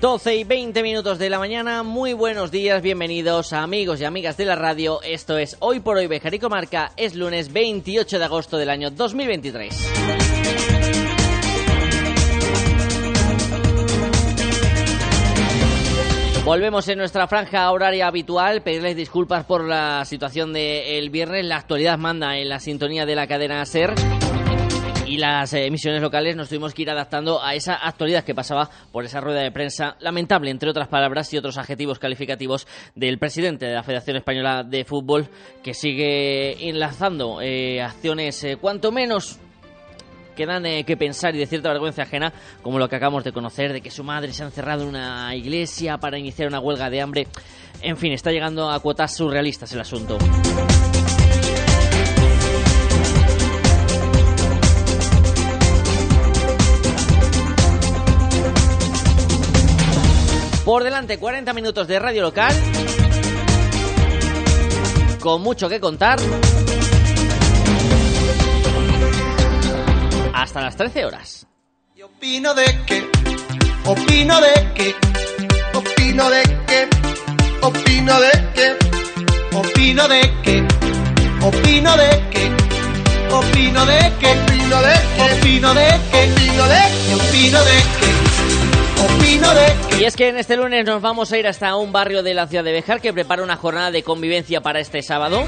12 y 20 minutos de la mañana, muy buenos días, bienvenidos amigos y amigas de la radio, esto es Hoy por Hoy Bejarico Marca, es lunes 28 de agosto del año 2023. Volvemos en nuestra franja horaria habitual, pedirles disculpas por la situación del viernes, la actualidad manda en la sintonía de la cadena SER y las eh, emisiones locales nos tuvimos que ir adaptando a esa actualidad que pasaba por esa rueda de prensa lamentable, entre otras palabras y otros adjetivos calificativos del presidente de la Federación Española de Fútbol, que sigue enlazando eh, acciones eh, cuanto menos que dan que pensar y de cierta vergüenza ajena, como lo que acabamos de conocer, de que su madre se ha encerrado en una iglesia para iniciar una huelga de hambre. En fin, está llegando a cuotas surrealistas el asunto. Por delante 40 minutos de radio local. Con mucho que contar. Hasta las 13 horas. Y opino de que, opino de que, opino de que, opino de que, opino de que, opino de que, opino de que, opino de que, opino de que, opino de que, opino de que. Y es que en este lunes nos vamos a ir hasta un barrio de la ciudad de Bejar que prepara una jornada de convivencia para este sábado.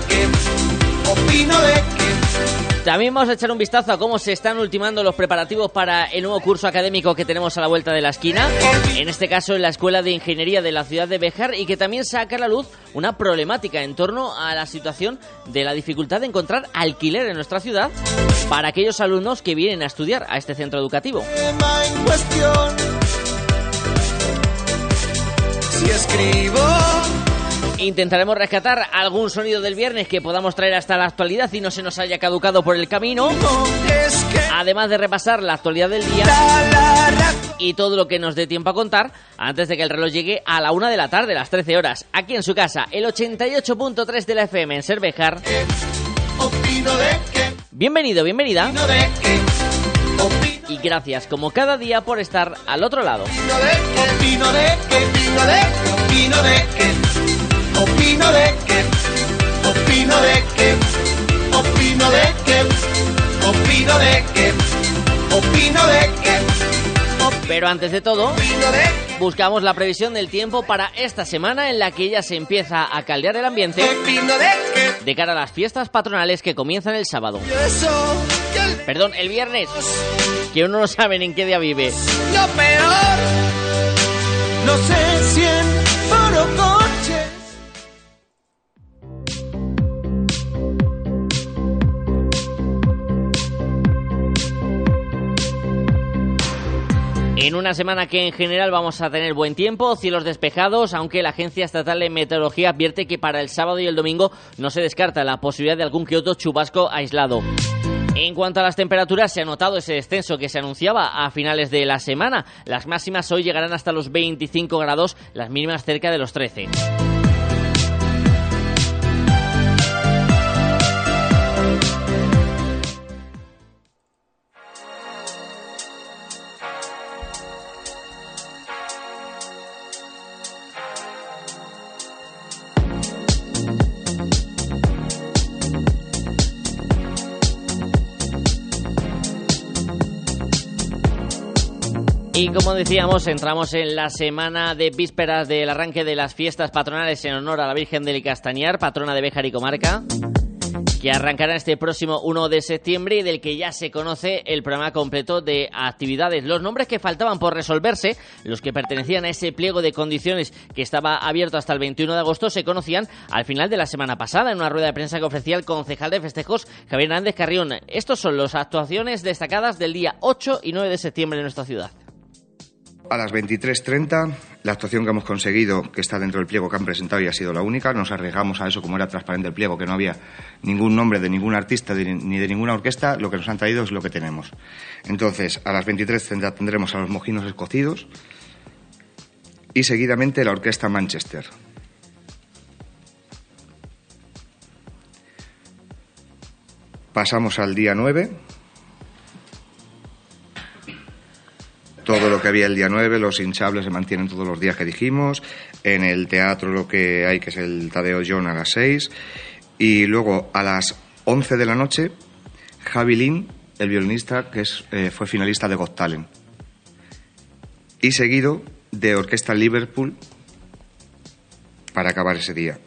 También vamos a echar un vistazo a cómo se están ultimando los preparativos para el nuevo curso académico que tenemos a la vuelta de la esquina, en este caso en la Escuela de Ingeniería de la ciudad de Bejar, y que también saca a la luz una problemática en torno a la situación de la dificultad de encontrar alquiler en nuestra ciudad para aquellos alumnos que vienen a estudiar a este centro educativo. Si escribo. Intentaremos rescatar algún sonido del viernes que podamos traer hasta la actualidad y no se nos haya caducado por el camino. Además de repasar la actualidad del día y todo lo que nos dé tiempo a contar antes de que el reloj llegue a la una de la tarde, las 13 horas, aquí en su casa, el 88.3 de la FM en Cervejar. Bienvenido, bienvenida y gracias como cada día por estar al otro lado. Opino de que, opino de que, opino de que. Pero antes de todo, buscamos la previsión del tiempo para esta semana en la que ya se empieza a caldear el ambiente de cara a las fiestas patronales que comienzan el sábado. Perdón, el viernes, que uno no sabe en qué día vive. Lo peor, no sé si en En una semana que en general vamos a tener buen tiempo, cielos despejados, aunque la Agencia Estatal de Meteorología advierte que para el sábado y el domingo no se descarta la posibilidad de algún que chubasco aislado. En cuanto a las temperaturas, se ha notado ese descenso que se anunciaba a finales de la semana. Las máximas hoy llegarán hasta los 25 grados, las mínimas cerca de los 13. Y como decíamos, entramos en la semana de vísperas del arranque de las fiestas patronales en honor a la Virgen del Castañar, patrona de Béjar y Comarca, que arrancará este próximo 1 de septiembre y del que ya se conoce el programa completo de actividades. Los nombres que faltaban por resolverse, los que pertenecían a ese pliego de condiciones que estaba abierto hasta el 21 de agosto, se conocían al final de la semana pasada en una rueda de prensa que ofrecía el concejal de festejos Javier Hernández Carrión. Estos son las actuaciones destacadas del día 8 y 9 de septiembre en nuestra ciudad a las 23.30, la actuación que hemos conseguido, que está dentro del pliego que han presentado y ha sido la única, nos arriesgamos a eso como era transparente el pliego, que no había ningún nombre de ningún artista ni de ninguna orquesta, lo que nos han traído es lo que tenemos. Entonces, a las 23.30 tendremos a los mojinos escocidos y seguidamente la orquesta Manchester. Pasamos al día 9 todo lo que había el día 9, los hinchables se mantienen todos los días que dijimos, en el teatro lo que hay que es el Tadeo John a las 6 y luego a las 11 de la noche Javi Lin, el violinista que es, eh, fue finalista de Got Talent. Y seguido de Orquesta Liverpool para acabar ese día.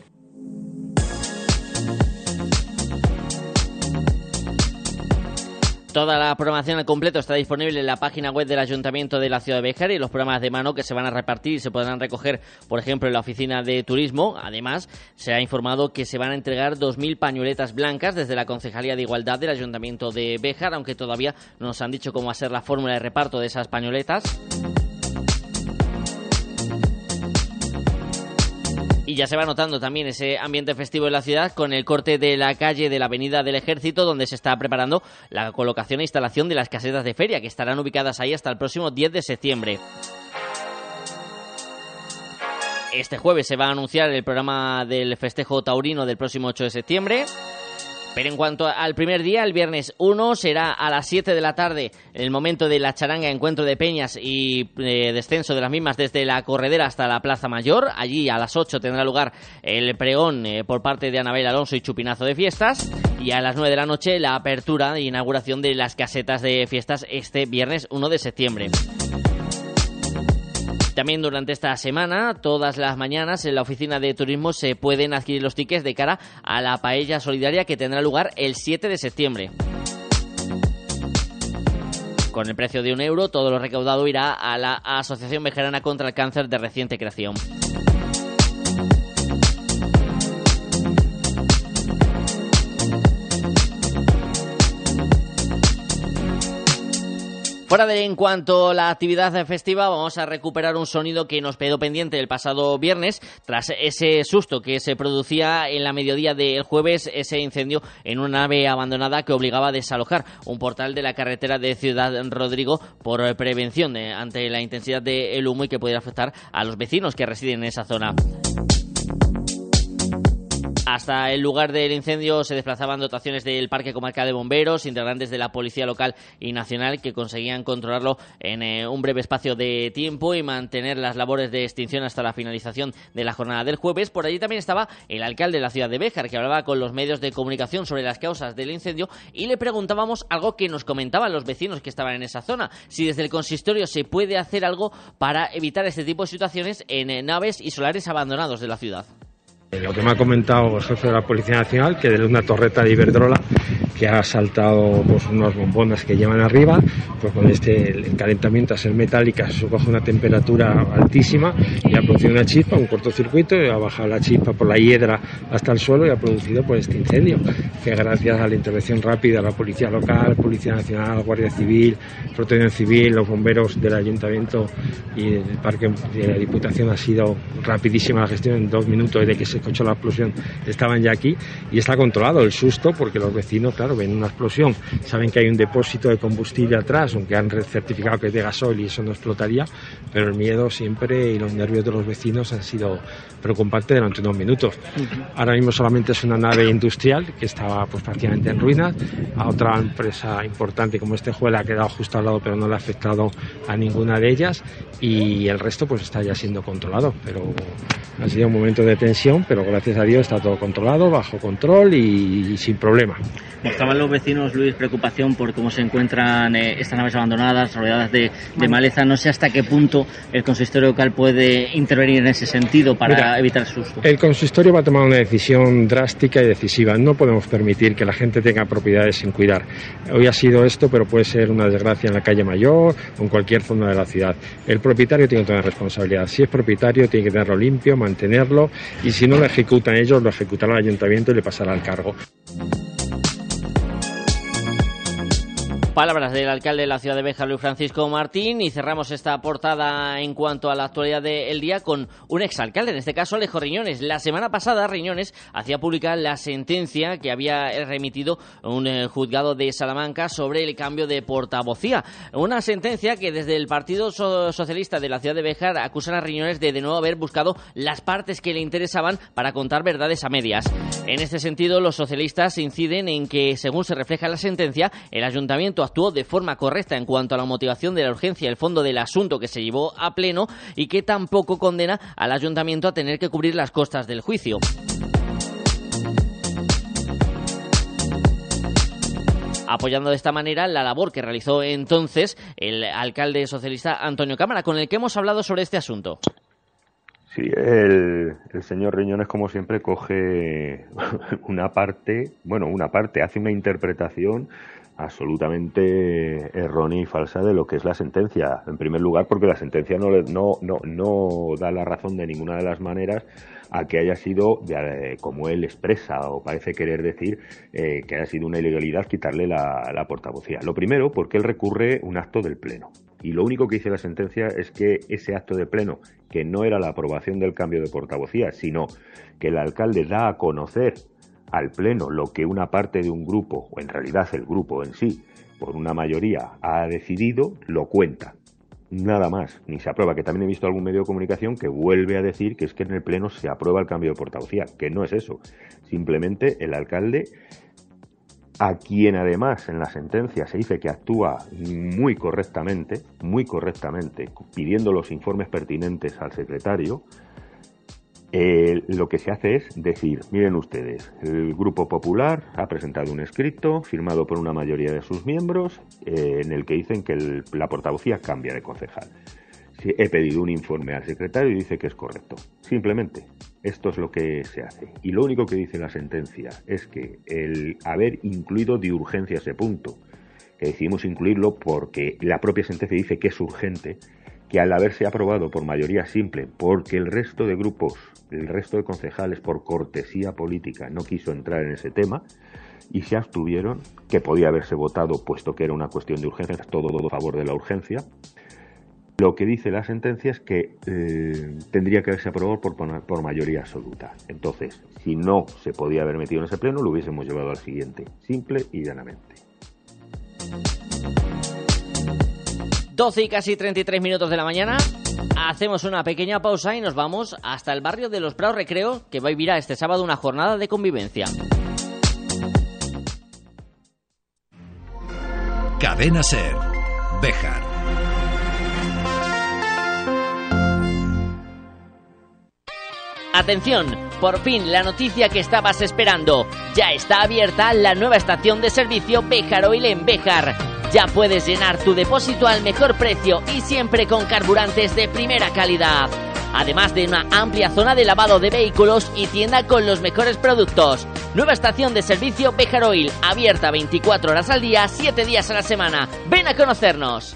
Toda la programación al completo está disponible en la página web del Ayuntamiento de la Ciudad de Béjar y los programas de mano que se van a repartir se podrán recoger, por ejemplo, en la oficina de turismo. Además, se ha informado que se van a entregar 2.000 pañuletas blancas desde la Concejalía de Igualdad del Ayuntamiento de Béjar, aunque todavía no nos han dicho cómo va a ser la fórmula de reparto de esas pañuletas. Y ya se va notando también ese ambiente festivo en la ciudad con el corte de la calle de la Avenida del Ejército, donde se está preparando la colocación e instalación de las casetas de feria, que estarán ubicadas ahí hasta el próximo 10 de septiembre. Este jueves se va a anunciar el programa del festejo taurino del próximo 8 de septiembre. Pero en cuanto al primer día, el viernes 1 será a las 7 de la tarde, el momento de la charanga, encuentro de peñas y eh, descenso de las mismas desde la corredera hasta la Plaza Mayor. Allí a las 8 tendrá lugar el pregón eh, por parte de Anabel Alonso y Chupinazo de Fiestas. Y a las 9 de la noche la apertura e inauguración de las casetas de fiestas este viernes 1 de septiembre. También durante esta semana, todas las mañanas en la oficina de turismo se pueden adquirir los tickets de cara a la paella solidaria que tendrá lugar el 7 de septiembre. Con el precio de un euro, todo lo recaudado irá a la Asociación Vejerana contra el Cáncer de reciente creación. Fuera de en cuanto a la actividad festiva, vamos a recuperar un sonido que nos quedó pendiente el pasado viernes, tras ese susto que se producía en la mediodía del jueves, ese incendio en una nave abandonada que obligaba a desalojar un portal de la carretera de Ciudad Rodrigo por prevención ante la intensidad del humo y que pudiera afectar a los vecinos que residen en esa zona. Hasta el lugar del incendio se desplazaban dotaciones del Parque Comarcal de Bomberos, integrantes de la Policía Local y Nacional que conseguían controlarlo en eh, un breve espacio de tiempo y mantener las labores de extinción hasta la finalización de la jornada del jueves. Por allí también estaba el alcalde de la ciudad de Béjar que hablaba con los medios de comunicación sobre las causas del incendio y le preguntábamos algo que nos comentaban los vecinos que estaban en esa zona, si desde el consistorio se puede hacer algo para evitar este tipo de situaciones en eh, naves y solares abandonados de la ciudad. Lo que me ha comentado el jefe de la Policía Nacional, que de una torreta de Iberdrola que ha saltado pues, unas bombonas que llevan arriba, pues con este calentamiento a ser metálica se coge una temperatura altísima y ha producido una chispa, un cortocircuito, y ha bajado la chispa por la hiedra hasta el suelo y ha producido pues, este incendio, que gracias a la intervención rápida de la Policía Local, Policía Nacional, Guardia Civil, Protección Civil, los bomberos del Ayuntamiento y del Parque de la Diputación ha sido rapidísima la gestión en dos minutos de que se escuchó la explosión estaban ya aquí y está controlado el susto porque los vecinos, claro, ven una explosión, saben que hay un depósito de combustible atrás, aunque han certificado que es de gasoil y eso no explotaría, pero el miedo siempre y los nervios de los vecinos han sido preocupantes durante unos minutos. Ahora mismo solamente es una nave industrial que estaba pues prácticamente en ruinas, a otra empresa importante como este juez ha quedado justo al lado pero no le ha afectado a ninguna de ellas y el resto pues está ya siendo controlado, pero ha sido un momento de tensión, pero gracias a Dios está todo controlado, bajo control y, sin problema. Mostraban los vecinos, Luis, preocupación por cómo se encuentran eh, estas naves abandonadas, rodeadas de, maleza. No sé hasta qué punto el consistorio local puede intervenir en ese sentido para evitar el susto. El consistorio va a tomar una decisión drástica y decisiva. No podemos permitir que la gente tenga propiedades sin cuidar. Hoy ha sido esto, pero puede ser una desgracia en la calle mayor o en cualquier zona de la ciudad. El propietario tiene que tener responsabilidad. Si es propietario, tiene que tenerlo limpio, mantenerlo y si no lo ejecutan ellos, lo ejecutará el ayuntamiento y le pasará al cargo. Palabras del alcalde de la ciudad de Béjar, Luis Francisco Martín, y cerramos esta portada en cuanto a la actualidad del día con un exalcalde, en este caso Alejo Riñones. La semana pasada Riñones hacía pública la sentencia que había remitido un eh, juzgado de Salamanca sobre el cambio de portavocía. Una sentencia que desde el Partido Socialista de la ciudad de Béjar acusan a Riñones de de nuevo haber buscado las partes que le interesaban para contar verdades a medias. En este sentido, los socialistas inciden en que, según se refleja en la sentencia, el ayuntamiento actuó de forma correcta en cuanto a la motivación de la urgencia el fondo del asunto que se llevó a pleno y que tampoco condena al ayuntamiento a tener que cubrir las costas del juicio. apoyando de esta manera la labor que realizó entonces el alcalde socialista Antonio Cámara, con el que hemos hablado sobre este asunto. Sí, el, el, señor Riñones, como siempre, coge una parte, bueno, una parte, hace una interpretación absolutamente errónea y falsa de lo que es la sentencia. En primer lugar, porque la sentencia no, no, no, no da la razón de ninguna de las maneras a que haya sido, como él expresa o parece querer decir, eh, que haya sido una ilegalidad quitarle la, la portavocía. Lo primero, porque él recurre un acto del Pleno. Y lo único que dice la sentencia es que ese acto de pleno, que no era la aprobación del cambio de portavocía, sino que el alcalde da a conocer al Pleno lo que una parte de un grupo, o en realidad el grupo en sí, por una mayoría ha decidido, lo cuenta. Nada más, ni se aprueba, que también he visto algún medio de comunicación que vuelve a decir que es que en el Pleno se aprueba el cambio de portavocía, que no es eso. Simplemente el alcalde, a quien además en la sentencia se dice que actúa muy correctamente, muy correctamente, pidiendo los informes pertinentes al secretario, eh, lo que se hace es decir, miren ustedes, el Grupo Popular ha presentado un escrito firmado por una mayoría de sus miembros eh, en el que dicen que la portavocía cambia de concejal. he pedido un informe al secretario y dice que es correcto. Simplemente, esto es lo que se hace. Y lo único que dice la sentencia es que el haber incluido de urgencia ese punto, que decidimos incluirlo porque la propia sentencia dice que es urgente, que al haberse aprobado por mayoría simple, porque el resto de grupos, el resto de concejales, por cortesía política, no quiso entrar en ese tema y se abstuvieron, que podía haberse votado puesto que era una cuestión de urgencia, todo, a favor de la urgencia. Lo que dice la sentencia es que eh, tendría que haberse aprobado por, por mayoría absoluta. Entonces, si no se podía haber metido en ese pleno, lo hubiésemos llevado al siguiente, simple y llanamente. 12 y casi 33 minutos de la mañana. Hacemos una pequeña pausa y nos vamos hasta el barrio de los Prados Recreo, que va a vivir este sábado una jornada de convivencia. Cadena Ser, Bejar. Atención, por fin la noticia que estabas esperando. Ya está abierta la nueva estación de servicio Bejar Oil en Bejar ya puedes llenar tu depósito al mejor precio y siempre con carburantes de primera calidad. Además de una amplia zona de lavado de vehículos y tienda con los mejores productos. Nueva estación de servicio Bejar Oil, abierta 24 horas al día, 7 días a la semana. Ven a conocernos.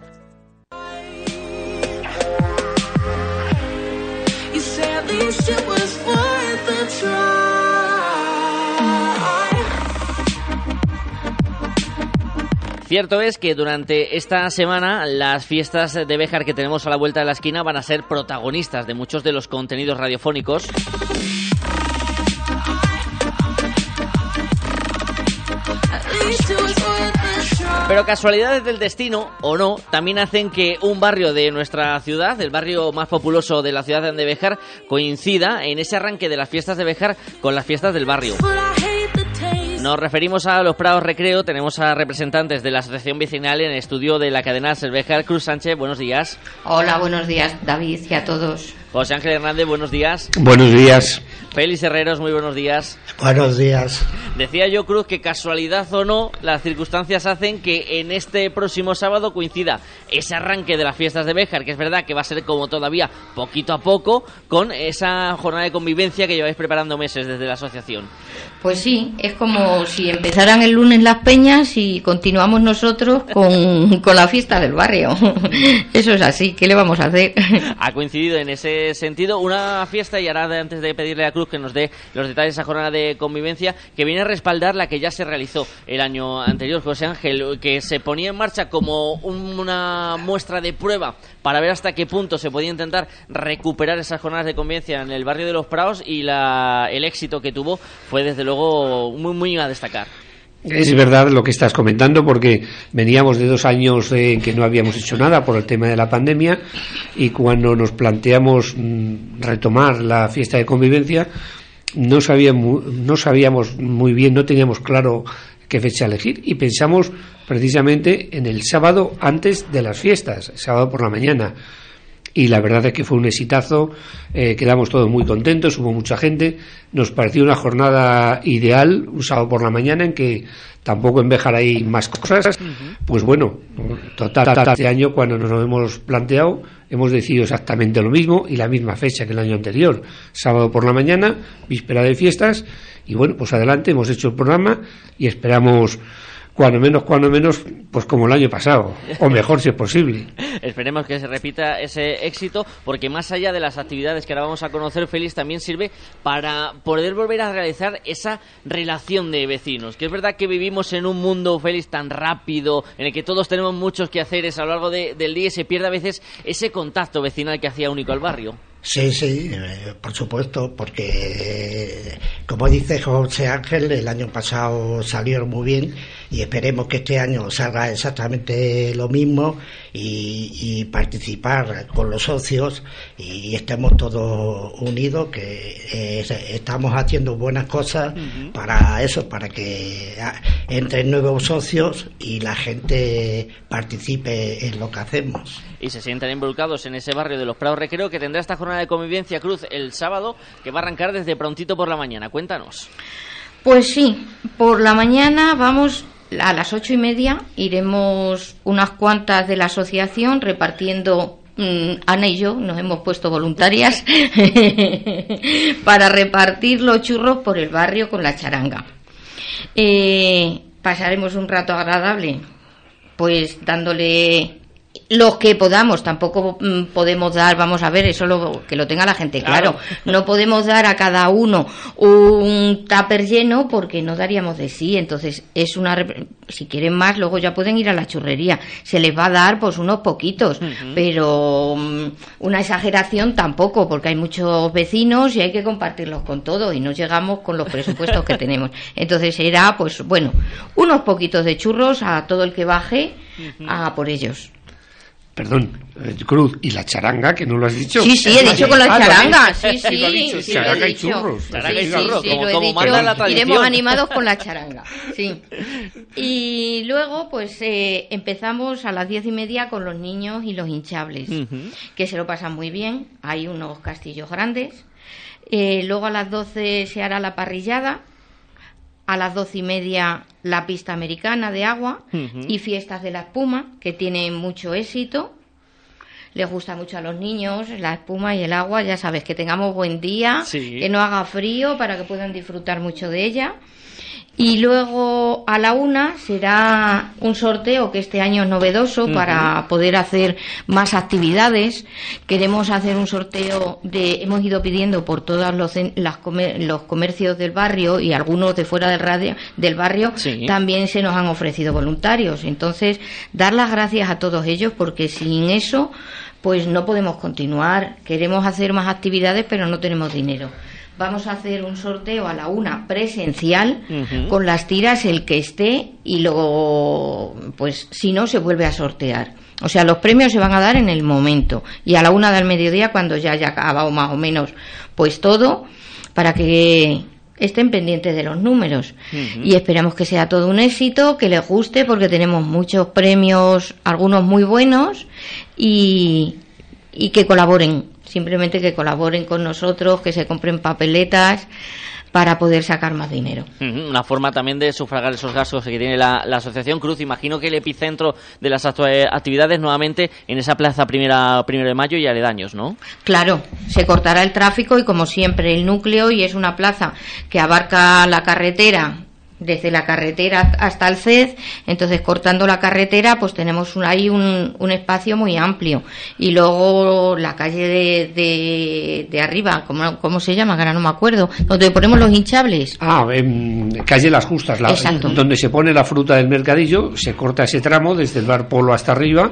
Cierto es que durante esta semana las fiestas de Béjar que tenemos a la vuelta de la esquina van a ser protagonistas de muchos de los contenidos radiofónicos. Pero casualidades del destino, o no, también hacen que un barrio de nuestra ciudad, el barrio más populoso de la ciudad de Béjar, coincida en ese arranque de las fiestas de Béjar con las fiestas del barrio. Nos referimos a los Prados Recreo. Tenemos a representantes de la Asociación Vecinal en el estudio de la cadena Cervejar. Cruz Sánchez, buenos días. Hola, buenos días, David, y a todos. José Ángel Hernández, buenos días. Buenos días. Félix Herreros, muy buenos días. Buenos días. Decía yo, Cruz, que casualidad o no, las circunstancias hacen que en este próximo sábado coincida ese arranque de las fiestas de Béjar, que es verdad que va a ser como todavía poquito a poco, con esa jornada de convivencia que lleváis preparando meses desde la asociación. Pues sí, es como si empezaran el lunes las peñas y continuamos nosotros con, con la fiesta del barrio. Eso es así, ¿qué le vamos a hacer? Ha coincidido en ese sentido una fiesta, y ahora antes de pedirle a Cruz que nos dé los detalles de esa jornada de convivencia, que viene a respaldar la que ya se realizó el año anterior, José Ángel, que se ponía en marcha como una muestra de prueba para ver hasta qué punto se podía intentar recuperar esas jornadas de convivencia en el barrio de los Prados y la, el éxito que tuvo fue desde luego muy, muy a destacar. Es verdad lo que estás comentando porque veníamos de dos años en que no habíamos hecho nada por el tema de la pandemia y cuando nos planteamos mm, retomar la fiesta de convivencia no sabíamos, no sabíamos muy bien, no teníamos claro qué fecha elegir y pensamos precisamente en el sábado antes de las fiestas, sábado por la mañana y la verdad es que fue un exitazo, eh, quedamos todos muy contentos, hubo mucha gente, nos pareció una jornada ideal, un sábado por la mañana en que tampoco en Béjar hay más cosas, pues bueno, total, este año cuando nos lo hemos planteado hemos decidido exactamente lo mismo y la misma fecha que el año anterior, sábado por la mañana, víspera de fiestas, y bueno, pues adelante, hemos hecho el programa y esperamos cuando menos, cuando menos, pues como el año pasado, o mejor si es posible. Esperemos que se repita ese éxito, porque más allá de las actividades que ahora vamos a conocer, Félix también sirve para poder volver a realizar esa relación de vecinos. Que es verdad que vivimos en un mundo, Félix, tan rápido, en el que todos tenemos muchos que hacer a lo largo del día y se pierde a veces ese contacto vecinal que hacía único al barrio. Sí, sí, eh, por supuesto, porque como dice José Ángel, el año pasado salieron muy bien y esperemos que este año salga exactamente lo mismo y, participar con los socios y estemos todos unidos, que eh, estamos haciendo buenas cosas para eso, para que ah, entren nuevos socios y la gente participe en lo que hacemos. Y se sientan involucrados en ese barrio de los Prados Recreo que tendrá esta jornada de convivencia Cruz el sábado, que va a arrancar desde prontito por la mañana. Cuéntanos. Pues sí, por la mañana vamos a las ocho y media iremos unas cuantas de la asociación repartiendo mm, Ana y yo nos hemos puesto voluntarias para repartir los churros por el barrio con la charanga. Eh, pasaremos un rato agradable, pues dándole los que podamos, tampoco mm, podemos dar, vamos a ver, eso lo, que lo tenga la gente claro. No podemos dar a cada uno un tupper lleno porque no daríamos de sí. Entonces, es una. Si quieren más, luego ya pueden ir a la churrería. Se les va a dar, pues, unos poquitos, pero mm, una exageración tampoco, porque hay muchos vecinos y hay que compartirlos con todos y no llegamos con los presupuestos que tenemos. Entonces, será, pues, bueno, unos poquitos de churros a todo el que baje a por ellos perdón, eh, Cruz, y la charanga, que no lo has dicho. Sí, sí, he dicho con la ah, charanga, sí, sí. sí, charanga y churros. Sí, sí, lo he dicho. Iremos animados con la charanga, sí. Y luego, pues, eh, empezamos a las diez y media con los niños y los hinchables, que se lo pasan muy bien. Hay unos castillos grandes. Eh, luego a las doce se hará la parrillada a las doce y media la pista americana de agua y fiestas de la espuma, que tienen mucho éxito. Les gusta mucho a los niños la espuma y el agua, ya sabes, que tengamos buen día, que no haga frío para que puedan disfrutar mucho de ella. Y luego a la una será un sorteo que este año es novedoso para poder hacer más actividades. Queremos hacer un sorteo de, hemos ido pidiendo por todos los, los comercios del barrio y algunos de fuera del, radio, del barrio también se nos han ofrecido voluntarios. Entonces, dar las gracias a todos ellos porque sin eso pues no podemos continuar. Queremos hacer más actividades pero no tenemos dinero vamos a hacer un sorteo a la una presencial con las tiras el que esté y luego pues si no se vuelve a sortear. O sea los premios se van a dar en el momento y a la una del mediodía cuando ya haya acabado más o menos pues todo para que estén pendientes de los números. Y esperamos que sea todo un éxito que les guste porque tenemos muchos premios algunos muy buenos y, y que colaboren simplemente que colaboren con nosotros, que se compren papeletas para poder sacar más dinero. Una forma también de sufragar esos gastos que tiene la, Asociación Cruz. Imagino que el epicentro de las actividades nuevamente en esa plaza primera, primero de mayo y aledaños, ¿no? Claro, se cortará el tráfico y como siempre el núcleo y es una plaza que abarca la carretera desde la carretera hasta el CED, entonces cortando la carretera pues tenemos ahí un, un, espacio muy amplio y luego la calle de, de, arriba, ¿cómo, ¿cómo, se llama? ahora no me acuerdo, donde ponemos los hinchables. Ah, en calle Las Justas, la, donde se pone la fruta del mercadillo, se corta ese tramo desde el bar Polo hasta arriba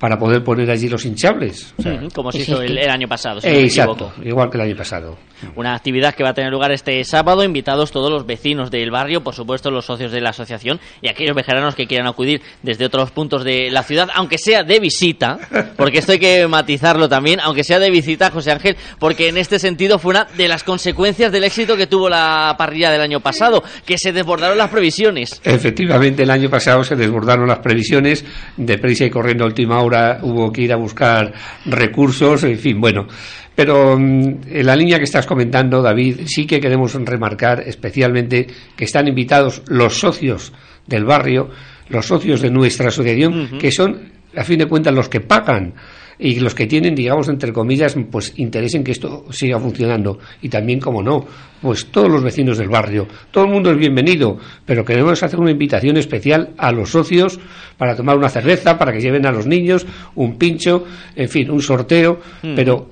para poder poner allí los hinchables. como se hizo el, año pasado, si Exacto, igual que el año pasado. Una actividad que va a tener lugar este sábado, invitados todos los vecinos del barrio, por supuesto los socios de la asociación y aquellos vejeranos que quieran acudir desde otros puntos de la ciudad, aunque sea de visita, porque esto hay que matizarlo también, aunque sea de visita, José Ángel, porque en este sentido fue una de las consecuencias del éxito que tuvo la parrilla del año pasado, que se desbordaron las previsiones. Efectivamente, el año pasado se desbordaron las previsiones, de prisa y corriendo a última hora hubo que ir a buscar recursos, en fin, bueno. Pero mm, en la línea que estás comentando, David, sí que queremos remarcar especialmente que están invitados los socios del barrio, los socios de nuestra asociación, que son, a fin de cuentas, los que pagan y los que tienen, digamos, entre comillas, pues interés en que esto siga funcionando. Y también, como no, pues todos los vecinos del barrio. Todo el mundo es bienvenido, pero queremos hacer una invitación especial a los socios para tomar una cerveza, para que lleven a los niños un pincho, en fin, un sorteo, pero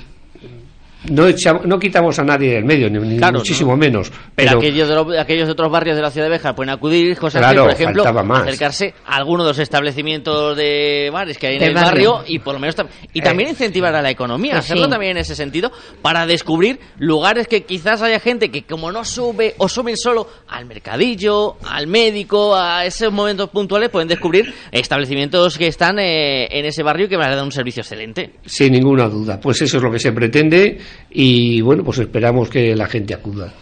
no, no quitamos a nadie del medio, ni, muchísimo menos. Pero, aquellos, de aquellos otros barrios de la ciudad de Béjar pueden acudir, José por ejemplo, acercarse a alguno de los establecimientos de bares que hay en el barrio. y por lo menos y también eh, incentivar a la economía, hacerlo también en ese sentido, para descubrir lugares que quizás haya gente que como no sube o suben solo al mercadillo, al médico, a esos momentos puntuales, pueden descubrir establecimientos que están eh, en ese barrio que van a dar un servicio excelente. Sin ninguna duda, pues eso es lo que se pretende y bueno, pues esperamos que la gente acuda.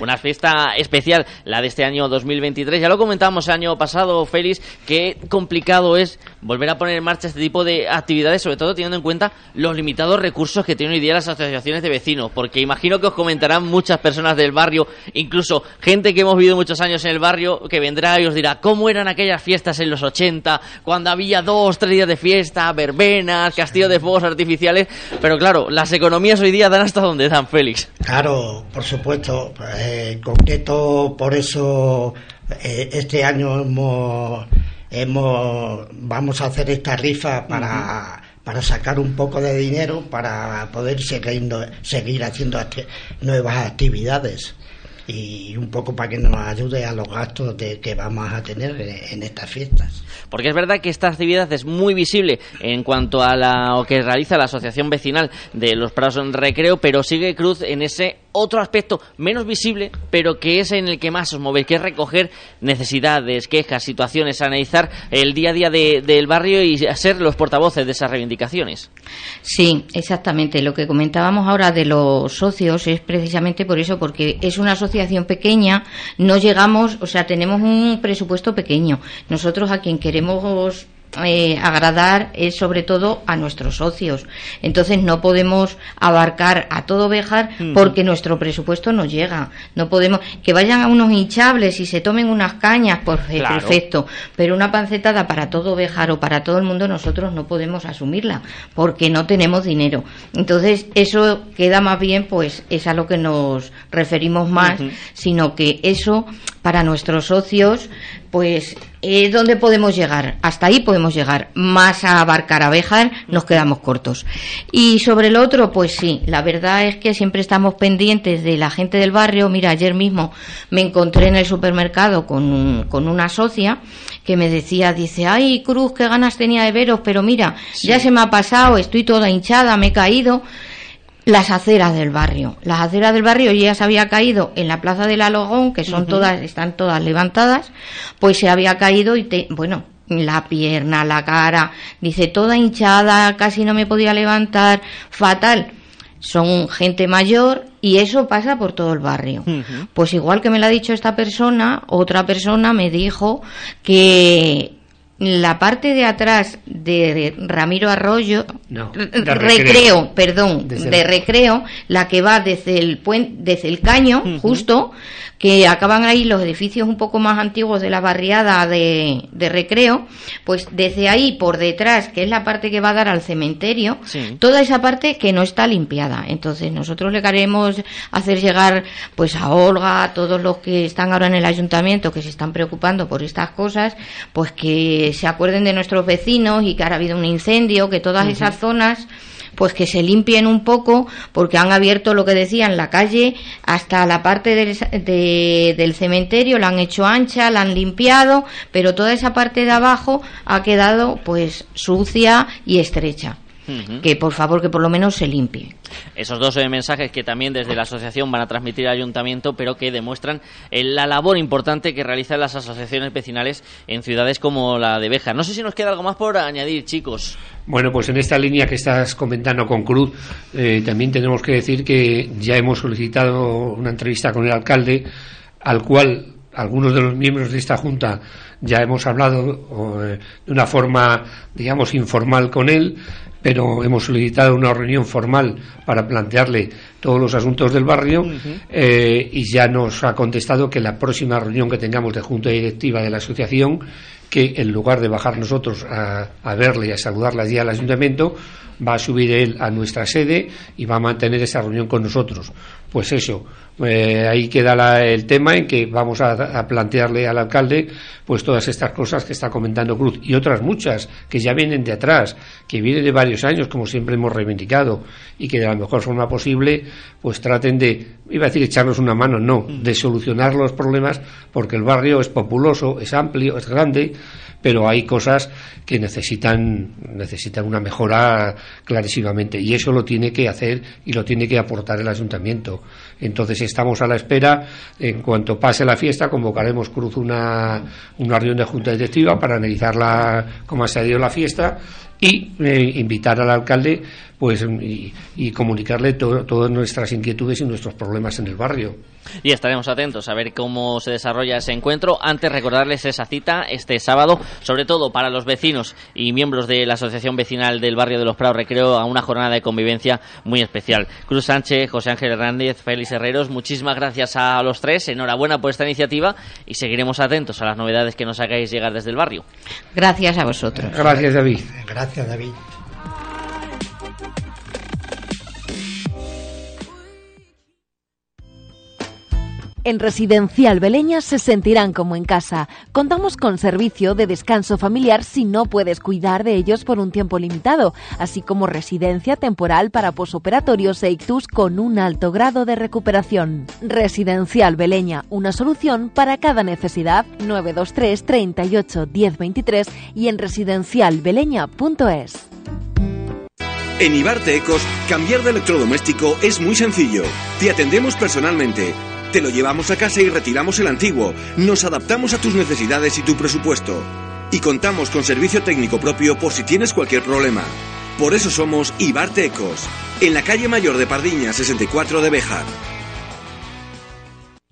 Una fiesta especial, la de este año 2023. Ya lo comentábamos el año pasado, Félix, qué complicado es volver a poner en marcha este tipo de actividades, sobre todo teniendo en cuenta los limitados recursos que tienen hoy día las asociaciones de vecinos, porque imagino que os comentarán muchas personas del barrio, incluso gente que hemos vivido muchos años en el barrio, que vendrá y os dirá cómo eran aquellas fiestas en los 80, cuando había dos, tres días de fiesta, verbenas, castillo de fuegos artificiales, pero claro, las economías hoy día dan hasta donde dan, Félix. Claro, por supuesto. Pues, en concreto, por eso eh, este año hemos, hemos, vamos a hacer esta rifa para, para sacar un poco de dinero para poder seguir, seguir haciendo nuevas actividades y un poco para que nos ayude a los gastos de, que vamos a tener en estas fiestas. Porque es verdad que esta actividad es muy visible en cuanto a lo que realiza la Asociación Vecinal de los Prados en Recreo, pero sigue Cruz en ese otro aspecto menos visible, pero que es en el que más os movéis, que es recoger necesidades, quejas, situaciones, analizar el día a día del barrio y ser los portavoces de esas reivindicaciones. Sí, exactamente. Lo que comentábamos ahora de los socios es precisamente por eso, porque es una asociación pequeña, no llegamos, o sea, tenemos un presupuesto pequeño. Nosotros a quien queremos eh, agradar es sobre todo a nuestros socios. Entonces no podemos abarcar a todo Bejar porque nuestro presupuesto no llega. No podemos que vayan a unos hinchables y se tomen unas cañas, pues eh, perfecto. Pero una pancetada para todo Bejar o para todo el mundo nosotros no podemos asumirla porque no tenemos dinero. Entonces eso queda más bien, pues es a lo que nos referimos más, sino que eso para nuestros socios pues eh, ¿dónde podemos llegar? Hasta ahí podemos llegar. Más a abarcar a Béjar nos quedamos cortos. Y sobre el otro, pues sí, la verdad es que siempre estamos pendientes de la gente del barrio. Mira, ayer mismo me encontré en el supermercado con, con una socia que me decía, dice, ay Cruz, qué ganas tenía de veros, pero mira, ya se me ha pasado, estoy toda hinchada, me he caído las aceras del barrio. Las aceras del barrio ya se había caído en la plaza del Alogón, que son todas, están todas levantadas, pues se había caído y te, bueno, la pierna, la cara, dice toda hinchada, casi no me podía levantar, fatal. Son gente mayor y eso pasa por todo el barrio. Pues igual que me lo ha dicho esta persona, otra persona me dijo que la parte de atrás de Ramiro Arroyo, recreo, perdón, de recreo, la que va desde el puente, desde el caño, justo, que acaban ahí los edificios un poco más antiguos de la barriada de, recreo, pues desde ahí por detrás, que es la parte que va a dar al cementerio, toda esa parte que no está limpiada. Entonces nosotros le queremos hacer llegar pues a Olga, a todos los que están ahora en el ayuntamiento, que se están preocupando por estas cosas, pues que se acuerden de nuestros vecinos y que ahora ha habido un incendio, que todas esas zonas pues que se limpien un poco porque han abierto lo que decían la calle hasta la parte del, del cementerio la han hecho ancha la han limpiado pero toda esa parte de abajo ha quedado pues sucia y estrecha que por favor que por lo menos se limpie. Esos dos eh, mensajes que también desde la asociación van a transmitir al ayuntamiento, pero que demuestran eh, la labor importante que realizan las asociaciones vecinales en ciudades como la de Beja. No sé si nos queda algo más por añadir, chicos. Bueno, pues en esta línea que estás comentando con Cruz, eh, también tenemos que decir que ya hemos solicitado una entrevista con el alcalde, al cual algunos de los miembros de esta Junta ya hemos hablado de una forma, digamos, informal con él pero hemos solicitado una reunión formal para plantearle todos los asuntos del barrio eh, y ya nos ha contestado que la próxima reunión que tengamos de junta directiva de la asociación, que en lugar de bajar nosotros a, a verle y a saludarle allí al ayuntamiento, va a subir él a nuestra sede y va a mantener esa reunión con nosotros. Pues eso, eh, ahí queda el tema en que vamos a, plantearle al alcalde pues todas estas cosas que está comentando Cruz y otras muchas que ya vienen de atrás, que vienen de varios años, como siempre hemos reivindicado, y que de la mejor forma posible pues traten de, iba a decir echarnos una mano, no, de solucionar los problemas porque el barrio es populoso, es amplio, es grande pero hay cosas que necesitan, necesitan una mejora clarísimamente y eso lo tiene que hacer y lo tiene que aportar el ayuntamiento. Entonces estamos a la espera, en cuanto pase la fiesta convocaremos Cruz una, una reunión de junta directiva para analizar la, cómo ha salido la fiesta y eh, invitar al alcalde pues y, comunicarle todas nuestras inquietudes y nuestros problemas en el barrio. Y estaremos atentos a ver cómo se desarrolla ese encuentro. Antes recordarles esa cita este sábado, sobre todo para los vecinos y miembros de la Asociación Vecinal del Barrio de los Prados Recreo, a una jornada de convivencia muy especial. Cruz Sánchez, José Ángel Hernández, Félix Herreros, muchísimas gracias a los tres. Enhorabuena por esta iniciativa y seguiremos atentos a las novedades que nos hagáis llegar desde el barrio. Gracias a vosotros. Gracias, David. Gracias, David. En Residencial Beleña se sentirán como en casa. Contamos con servicio de descanso familiar si no puedes cuidar de ellos por un tiempo limitado, así como residencia temporal para posoperatorios e ictus con un alto grado de recuperación. Residencial Beleña, una solución para cada necesidad. 923 38 1023 y en residencialbeleña.es. En Ibarte Ecos, cambiar de electrodoméstico es muy sencillo. Te atendemos personalmente te lo llevamos a casa y retiramos el antiguo. Nos adaptamos a tus necesidades y tu presupuesto. Y contamos con servicio técnico propio por si tienes cualquier problema. Por eso somos Ibarte Ecos, en la calle mayor de Pardiña 64 de Bejar.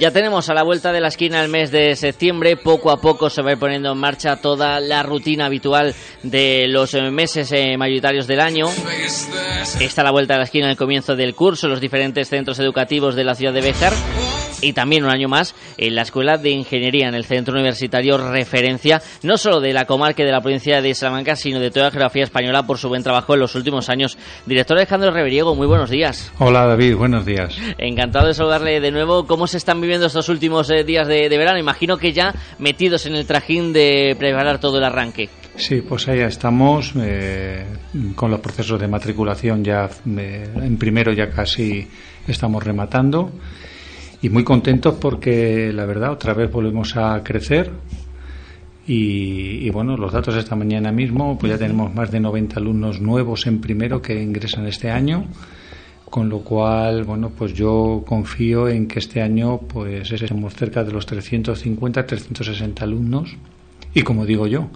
Ya tenemos a la vuelta de la esquina el mes de septiembre. Poco a poco se va a ir poniendo en marcha toda la rutina habitual de los meses eh, mayoritarios del año. Está a la vuelta de la esquina el comienzo del curso los diferentes centros educativos de la ciudad de Béjar. Y también un año más en la Escuela de Ingeniería en el Centro Universitario referencia no solo de la comarca y de la provincia de Salamanca, sino de toda la geografía española por su buen trabajo en los últimos años. Director Alejandro Reveriego, muy buenos días. Hola David, buenos días. Encantado de saludarle de nuevo. ¿Cómo se están viviendo estos últimos eh, días de, verano? Imagino que ya metidos en el trajín de preparar todo el arranque. Sí, pues ahí estamos eh, con los procesos de matriculación ya eh, en primero ya casi estamos rematando y muy contentos porque la verdad otra vez volvemos a crecer y, bueno, los datos esta mañana mismo, pues ya tenemos más de 90 alumnos nuevos en primero que ingresan este año, con lo cual, bueno, pues yo confío en que este año pues estemos cerca de los 350, 360 alumnos y como digo yo,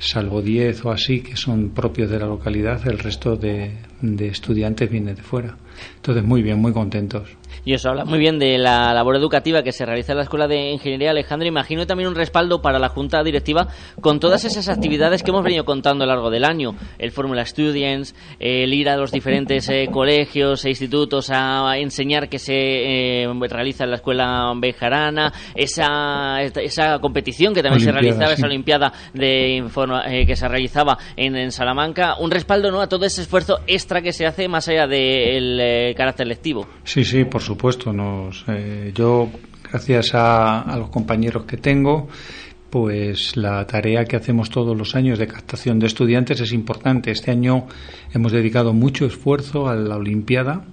salvo 10 o así que son propios de la localidad, el resto de, de estudiantes viene de fuera. Entonces, muy bien, muy contentos. Y eso habla muy bien de la labor educativa que se realiza en la Escuela de Ingeniería Alejandro. Imagino también un respaldo para la Junta Directiva con todas esas actividades que hemos venido contando a lo largo del año. El Fórmula Students, el ir a los diferentes eh, colegios e institutos a enseñar que se eh, realiza en la Escuela Bejarana, esa, esa competición que también se realizaba, esa Olimpiada de, eh, que se realizaba en, en, Salamanca. Un respaldo ¿no? a todo ese esfuerzo extra que se hace más allá del carácter lectivo. Sí, sí, por supuesto. Nos, eh, yo, gracias a, los compañeros que tengo, pues la tarea que hacemos todos los años de captación de estudiantes es importante. Este año hemos dedicado mucho esfuerzo a la Olimpiada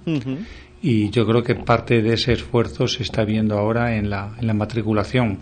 y yo creo que parte de ese esfuerzo se está viendo ahora en la, en la matriculación.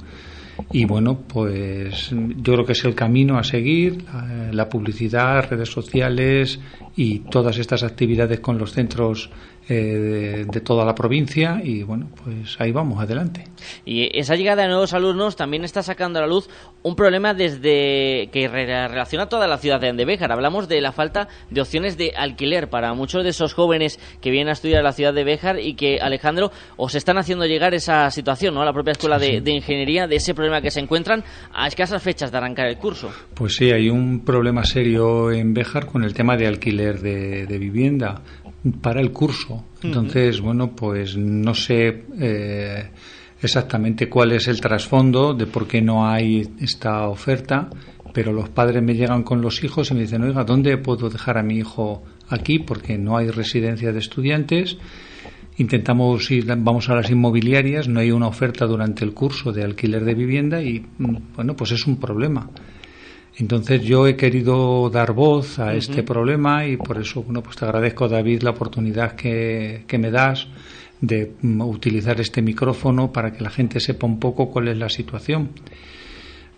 Y bueno, pues yo creo que es el camino a seguir, la publicidad, redes sociales y todas estas actividades con los centros eh, de, toda la provincia y bueno, pues ahí vamos, adelante. Y esa llegada de nuevos alumnos también está sacando a la luz un problema desde que relaciona toda la ciudad de Béjar. Hablamos de la falta de opciones de alquiler para muchos de esos jóvenes que vienen a estudiar a la ciudad de Béjar y que, Alejandro, os están haciendo llegar esa situación, ¿no? A la propia escuela de, ingeniería, de ese problema que se encuentran a escasas fechas de arrancar el curso. Pues sí, hay un problema serio en Béjar con el tema de alquiler de, de vivienda para el curso. Entonces, bueno, pues no sé eh, exactamente cuál es el trasfondo de por qué no hay esta oferta, pero los padres me llegan con los hijos y me dicen, oiga, ¿dónde puedo dejar a mi hijo aquí? Porque no hay residencia de estudiantes. Intentamos ir, vamos a las inmobiliarias, no hay una oferta durante el curso de alquiler de vivienda y, mm, bueno, pues es un problema. Entonces yo he querido dar voz a este problema y por eso bueno pues te agradezco David la oportunidad que, que me das de mm, utilizar este micrófono para que la gente sepa un poco cuál es la situación.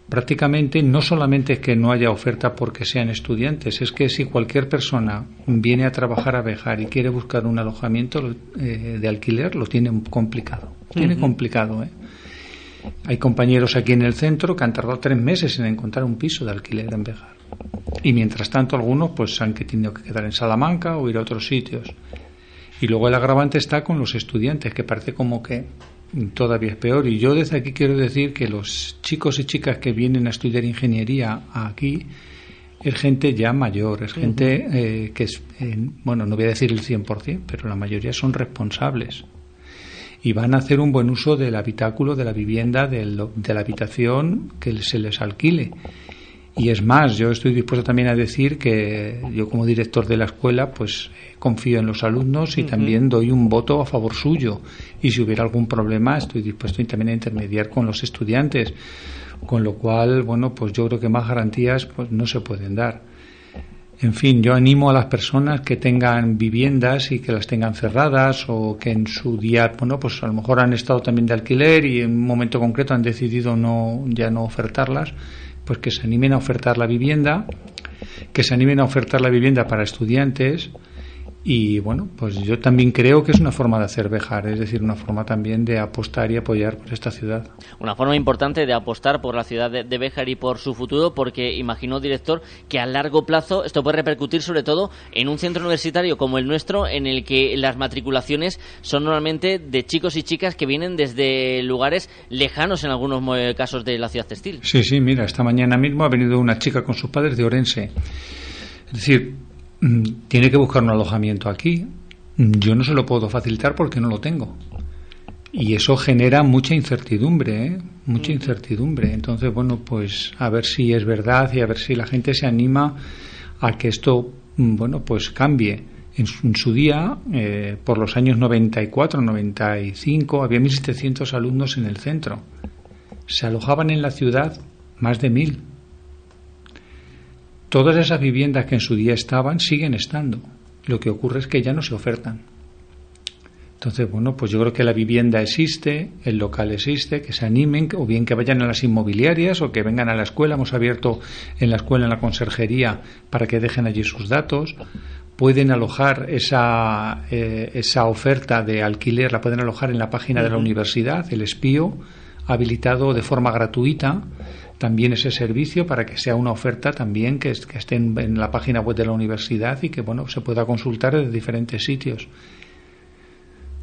Prácticamente no solamente es que no haya oferta porque sean estudiantes, es que si cualquier persona viene a trabajar a Bejar y quiere buscar un alojamiento eh, de alquiler, lo tiene complicado. Tiene complicado, ¿eh? Hay compañeros aquí en el centro que han tardado tres meses en encontrar un piso de alquiler en Bejar. Y mientras tanto algunos pues han tenido que quedar en Salamanca o ir a otros sitios. Y luego el agravante está con los estudiantes, que parece como que todavía es peor. Y yo desde aquí quiero decir que los chicos y chicas que vienen a estudiar ingeniería aquí es gente ya mayor, es gente eh, que es, eh, bueno, no voy a decir el 100%, pero la mayoría son responsables y van a hacer un buen uso del habitáculo, de la vivienda, de la habitación que se les alquile. Y es más, yo estoy dispuesto también a decir que yo como director de la escuela pues confío en los alumnos y también doy un voto a favor suyo. Y si hubiera algún problema estoy dispuesto también a intermediar con los estudiantes. Con lo cual, bueno, pues yo creo que más garantías pues no se pueden dar. En fin, yo animo a las personas que tengan viviendas y que las tengan cerradas o que en su día, bueno, pues a lo mejor han estado también de alquiler y en un momento concreto han decidido no ya no ofertarlas, pues que se animen a ofertar la vivienda, que se animen a ofertar la vivienda para estudiantes y bueno, pues yo también creo que es una forma de hacer Bejar, es decir, una forma también de apostar y apoyar por esta ciudad. Una forma importante de apostar por la ciudad de, de Bejar y por su futuro, porque imagino, director, que a largo plazo esto puede repercutir sobre todo en un centro universitario como el nuestro, en el que las matriculaciones son normalmente de chicos y chicas que vienen desde lugares lejanos en algunos casos de la ciudad textil. Sí, sí, mira, esta mañana mismo ha venido una chica con sus padres de Orense. Es decir, tiene que buscar un alojamiento aquí. Mm, yo no se lo puedo facilitar porque no lo tengo. y eso genera mucha incertidumbre, ¿eh? mucha incertidumbre. Entonces, bueno, pues a ver si es verdad y a ver si la gente se anima a que esto, mm, bueno, pues cambie. En su, día, eh, por los años 94, 95, había 1.700 alumnos en el centro. Se alojaban en la ciudad más de 1.000. Todas esas viviendas que en su día estaban siguen estando. Lo que ocurre es que ya no se ofertan. Entonces, bueno, pues yo creo que la vivienda existe, el local existe, que se animen, o bien que vayan a las inmobiliarias o que vengan a la escuela. Hemos abierto en la escuela, en la conserjería, para que dejen allí sus datos. Pueden alojar esa, eh, esa oferta de alquiler, la pueden alojar en la página de la universidad, el espío, habilitado de forma gratuita también ese servicio para que sea una oferta también que, esté en, en, la página web de la universidad y que bueno se pueda consultar desde diferentes sitios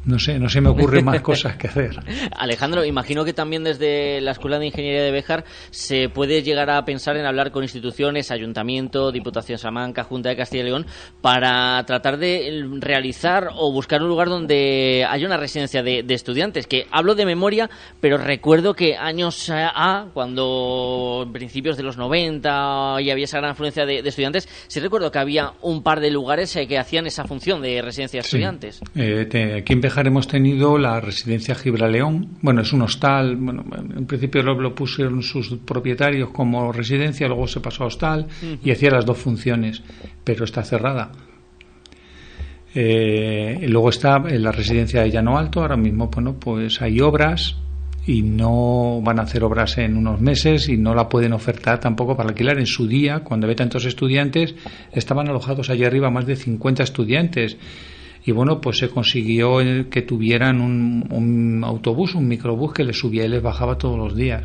no sé, no se me ocurren más cosas que hacer. Alejandro, imagino que también desde la Escuela de Ingeniería de Béjar se puede llegar a pensar en hablar con instituciones, Ayuntamiento, Diputación Salamanca, Junta de Castilla y León, para tratar de realizar o buscar un lugar donde haya una residencia de, estudiantes. Que hablo de memoria, pero recuerdo que años A, cuando en principios de los 90 y había esa gran afluencia de, estudiantes, sí recuerdo que había un par de lugares eh, que hacían esa función de residencia de estudiantes. Eh, aquí en hemos tenido la residencia Gibraleón. Bueno, es un hostal. Bueno, en principio lo, pusieron sus propietarios como residencia, luego se pasó a hostal y hacía las dos funciones, pero está cerrada. Eh, luego está en la residencia de Llano Alto. Ahora mismo, bueno, pues hay obras y no van a hacer obras en unos meses y no la pueden ofertar tampoco para alquilar. En su día, cuando había tantos estudiantes, estaban alojados allí arriba más de 50 estudiantes y bueno, pues se consiguió que tuvieran un, autobús, un microbús que les subía y les bajaba todos los días.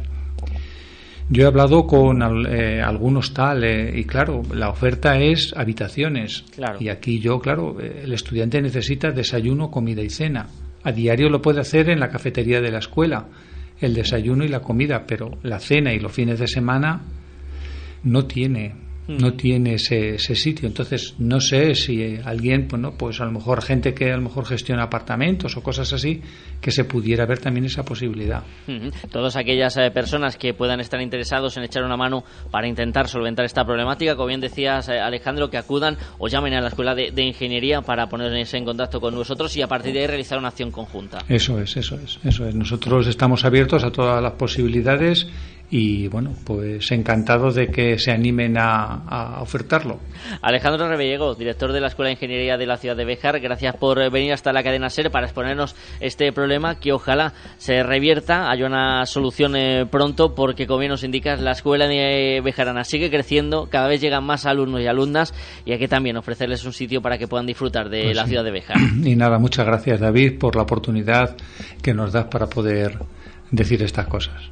Yo he hablado con eh, algunos tal eh, y claro, la oferta es habitaciones. Y aquí yo, claro, eh, el estudiante necesita desayuno, comida y cena. A diario lo puede hacer en la cafetería de la escuela, el desayuno y la comida, pero la cena y los fines de semana no tiene no tiene ese, ese, sitio. Entonces, no sé si alguien, bueno, pues a lo mejor gente que a lo mejor gestiona apartamentos o cosas así, que se pudiera ver también esa posibilidad. Todas aquellas eh, personas que puedan estar interesados en echar una mano para intentar solventar esta problemática, como bien decías, eh, Alejandro, que acudan o llamen a la Escuela de, de, Ingeniería para ponerse en contacto con nosotros y a partir de ahí realizar una acción conjunta. Eso es, eso es, eso es. Nosotros estamos abiertos a todas las posibilidades y bueno, pues encantado de que se animen a, ofertarlo. Alejandro Rebellego, director de la Escuela de Ingeniería de la ciudad de Bejar, gracias por venir hasta la cadena SER para exponernos este problema que ojalá se revierta, haya una solución eh, pronto porque como bien nos indicas la Escuela de Bejarana sigue creciendo, cada vez llegan más alumnos y alumnas y hay que también ofrecerles un sitio para que puedan disfrutar de pues la ciudad de Bejar. Y nada, muchas gracias David por la oportunidad que nos das para poder decir estas cosas.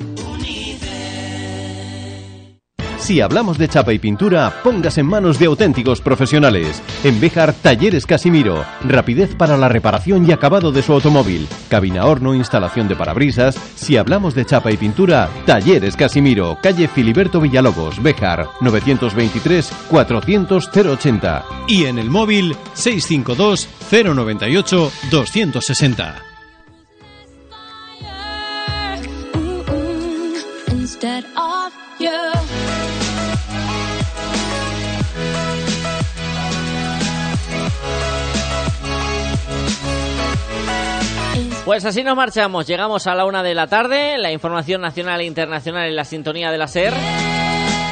Si hablamos de chapa y pintura, pongas en manos de auténticos profesionales. En Bejar, Talleres Casimiro. Rapidez para la reparación y acabado de su automóvil. Cabina horno, instalación de parabrisas. Si hablamos de chapa y pintura, Talleres Casimiro. Calle Filiberto Villalobos, Bejar. 923 400 080. Y en el móvil 652 Pues así nos marchamos, llegamos a la una de la tarde, la información nacional e internacional en la sintonía de la SER.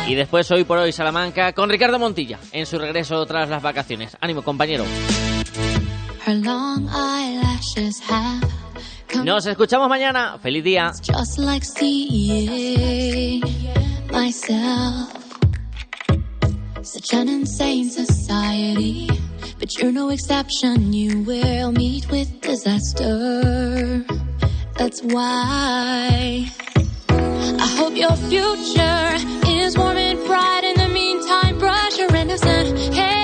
Y después, hoy por hoy, Salamanca, con Ricardo Montilla, en su regreso tras las vacaciones. Ánimo, compañero. Nos escuchamos mañana. Feliz día. But you're no exception, you will meet with disaster. That's why I hope your future is warm and bright. In the meantime, brush your innocent hair.